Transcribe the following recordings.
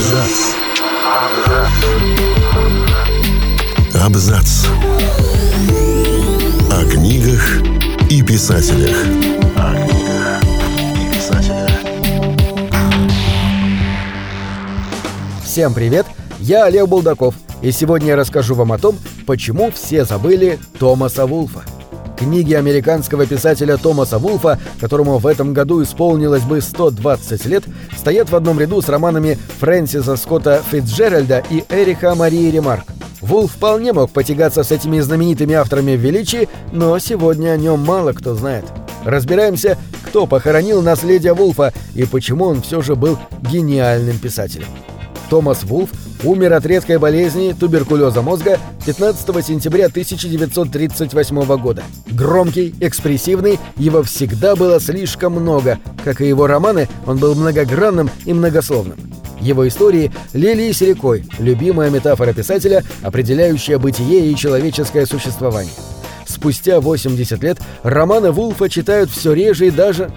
Абзац. Абзац. О книгах и писателях. О книгах и писателях. Всем привет! Я Олег Булдаков, и сегодня я расскажу вам о том, почему все забыли Томаса Вулфа. Книги американского писателя Томаса Вулфа, которому в этом году исполнилось бы 120 лет, стоят в одном ряду с романами Фрэнсиса Скотта Фитджеральда и Эриха Марии Ремарк. Вулф вполне мог потягаться с этими знаменитыми авторами величии, но сегодня о нем мало кто знает. Разбираемся, кто похоронил наследие Вулфа и почему он все же был гениальным писателем. Томас Вулф умер от редкой болезни туберкулеза мозга 15 сентября 1938 года. Громкий, экспрессивный, его всегда было слишком много. Как и его романы, он был многогранным и многословным. Его истории лились рекой, любимая метафора писателя, определяющая бытие и человеческое существование. Спустя 80 лет романы Вулфа читают все реже и даже...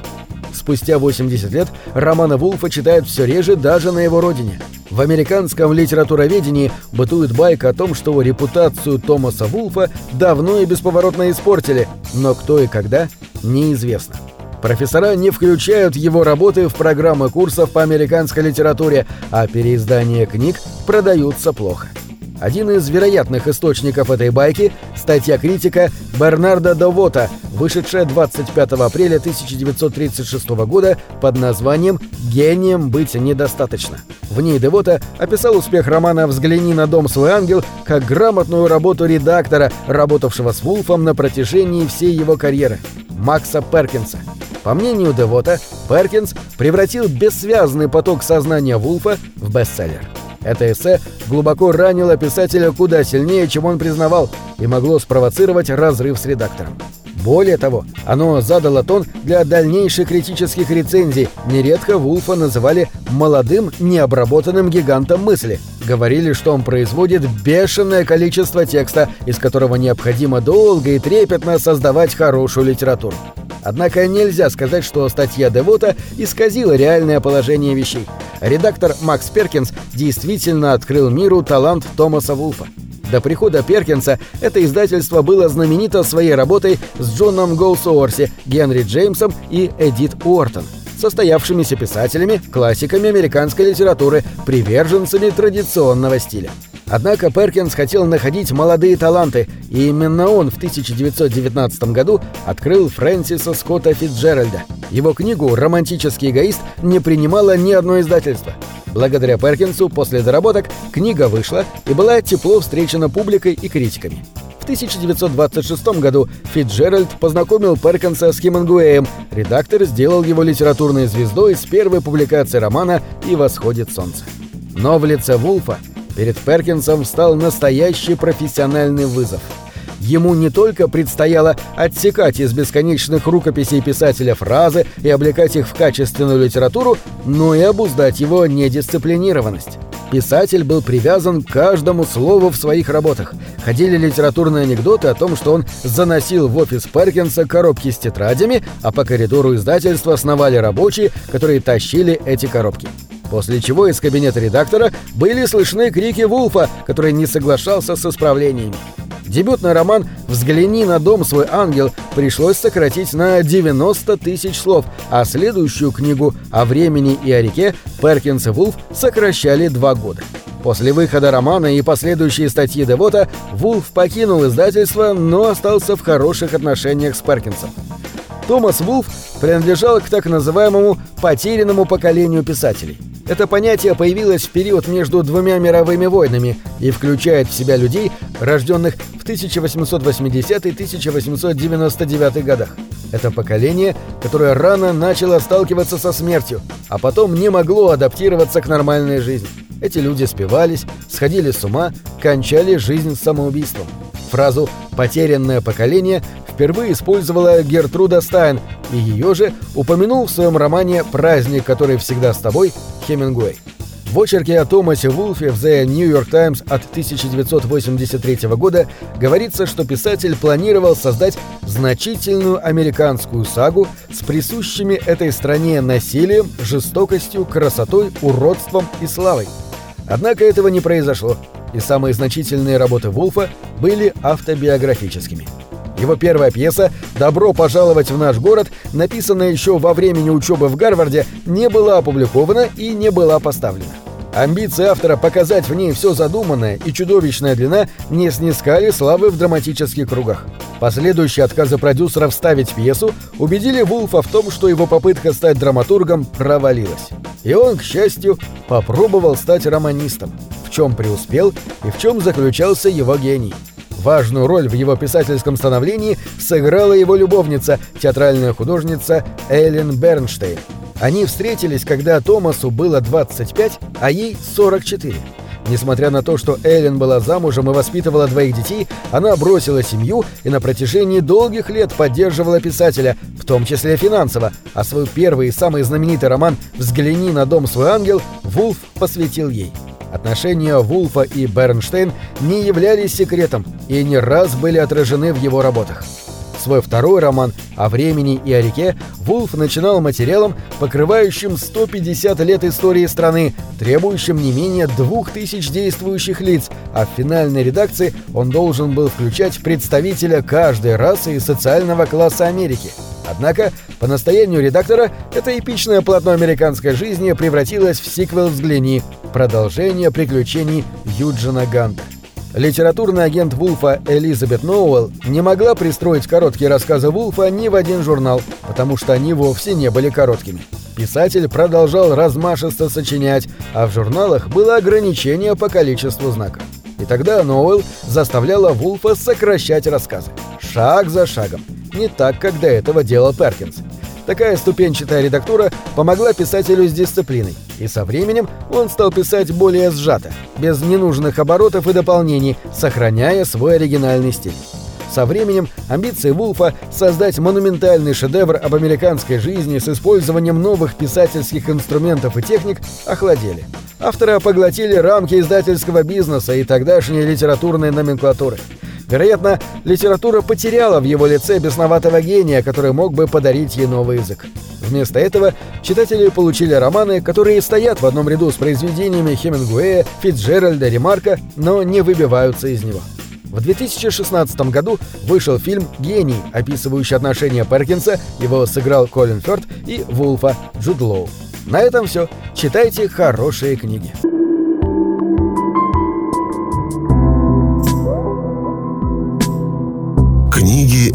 Спустя 80 лет романа Вулфа читают все реже даже на его родине. В американском литературоведении бытует байка о том, что репутацию Томаса Вулфа давно и бесповоротно испортили, но кто и когда – неизвестно. Профессора не включают его работы в программы курсов по американской литературе, а переиздания книг продаются плохо. Один из вероятных источников этой байки – статья критика Бернарда Довота, вышедшая 25 апреля 1936 года под названием «Гением быть недостаточно». В ней Девота описал успех романа «Взгляни на дом свой ангел» как грамотную работу редактора, работавшего с Вулфом на протяжении всей его карьеры – Макса Перкинса. По мнению Девота, Перкинс превратил бессвязный поток сознания Вулфа в бестселлер. Это эссе глубоко ранило писателя куда сильнее, чем он признавал, и могло спровоцировать разрыв с редактором. Более того, оно задало тон для дальнейших критических рецензий. Нередко Вулфа называли «молодым, необработанным гигантом мысли». Говорили, что он производит бешеное количество текста, из которого необходимо долго и трепетно создавать хорошую литературу. Однако нельзя сказать, что статья Девота исказила реальное положение вещей. Редактор Макс Перкинс действительно открыл миру талант Томаса Вулфа. До прихода Перкинса это издательство было знаменито своей работой с Джоном Голсуорси, Генри Джеймсом и Эдит Уортон, состоявшимися писателями, классиками американской литературы, приверженцами традиционного стиля. Однако Перкинс хотел находить молодые таланты, и именно он в 1919 году открыл Фрэнсиса Скотта Фитджеральда. Его книгу «Романтический эгоист» не принимало ни одно издательство. Благодаря Перкинсу после доработок книга вышла и была тепло встречена публикой и критиками. В 1926 году Фитджеральд познакомил Перкинса с Хемингуэем. Редактор сделал его литературной звездой с первой публикации романа «И восходит солнце». Но в лице Вулфа перед Перкинсом встал настоящий профессиональный вызов – Ему не только предстояло отсекать из бесконечных рукописей писателя фразы и облекать их в качественную литературу, но и обуздать его недисциплинированность. Писатель был привязан к каждому слову в своих работах. Ходили литературные анекдоты о том, что он заносил в офис Перкинса коробки с тетрадями, а по коридору издательства сновали рабочие, которые тащили эти коробки. После чего из кабинета редактора были слышны крики Вулфа, который не соглашался с исправлениями. Дебютный роман «Взгляни на дом свой ангел» пришлось сократить на 90 тысяч слов, а следующую книгу «О времени и о реке» Перкинс и Вулф сокращали два года. После выхода романа и последующей статьи Девота Вулф покинул издательство, но остался в хороших отношениях с Перкинсом. Томас Вулф принадлежал к так называемому «потерянному поколению писателей». Это понятие появилось в период между двумя мировыми войнами и включает в себя людей, рожденных в 1880-1899 годах. Это поколение, которое рано начало сталкиваться со смертью, а потом не могло адаптироваться к нормальной жизни. Эти люди спивались, сходили с ума, кончали жизнь самоубийством. Фразу «потерянное поколение» впервые использовала Гертруда Стайн, и ее же упомянул в своем романе «Праздник, который всегда с тобой» Хемингуэй. В очерке о Томасе Вулфе в The New York Times от 1983 года говорится, что писатель планировал создать значительную американскую сагу с присущими этой стране насилием, жестокостью, красотой, уродством и славой. Однако этого не произошло, и самые значительные работы Вулфа были автобиографическими. Его первая пьеса «Добро пожаловать в наш город», написанная еще во времени учебы в Гарварде, не была опубликована и не была поставлена. Амбиции автора показать в ней все задуманное и чудовищная длина не снискали славы в драматических кругах. Последующие отказы продюсера вставить пьесу убедили Вулфа в том, что его попытка стать драматургом провалилась. И он, к счастью, попробовал стать романистом, в чем преуспел и в чем заключался его гений. Важную роль в его писательском становлении сыграла его любовница, театральная художница Эллен Бернштейн. Они встретились, когда Томасу было 25, а ей 44. Несмотря на то, что Эллен была замужем и воспитывала двоих детей, она бросила семью и на протяжении долгих лет поддерживала писателя, в том числе финансово, а свой первый и самый знаменитый роман «Взгляни на дом свой ангел» Вулф посвятил ей. Отношения Вулфа и Бернштейн не являлись секретом и не раз были отражены в его работах. Свой второй роман «О времени и о реке» Вулф начинал материалом, покрывающим 150 лет истории страны, требующим не менее 2000 действующих лиц, а в финальной редакции он должен был включать представителя каждой расы и социального класса Америки. Однако, по настоянию редактора, это эпичное полотно американской жизни превратилось в сиквел «Взгляни», продолжение приключений Юджина Ганта. Литературный агент Вулфа Элизабет Ноуэлл не могла пристроить короткие рассказы Вулфа ни в один журнал, потому что они вовсе не были короткими. Писатель продолжал размашисто сочинять, а в журналах было ограничение по количеству знаков. И тогда Ноуэлл заставляла Вулфа сокращать рассказы. Шаг за шагом. Не так, как до этого делал Перкинс. Такая ступенчатая редактура помогла писателю с дисциплиной, и со временем он стал писать более сжато, без ненужных оборотов и дополнений, сохраняя свой оригинальный стиль. Со временем амбиции Вулфа создать монументальный шедевр об американской жизни с использованием новых писательских инструментов и техник охладели. Автора поглотили рамки издательского бизнеса и тогдашней литературной номенклатуры – Вероятно, литература потеряла в его лице бесноватого гения, который мог бы подарить ей новый язык. Вместо этого читатели получили романы, которые стоят в одном ряду с произведениями Хемингуэя, Фитджеральда, Ремарка, но не выбиваются из него. В 2016 году вышел фильм «Гений», описывающий отношения Перкинса, его сыграл Колин Фёрд и Вулфа Джуд Лоу. На этом все. Читайте хорошие книги.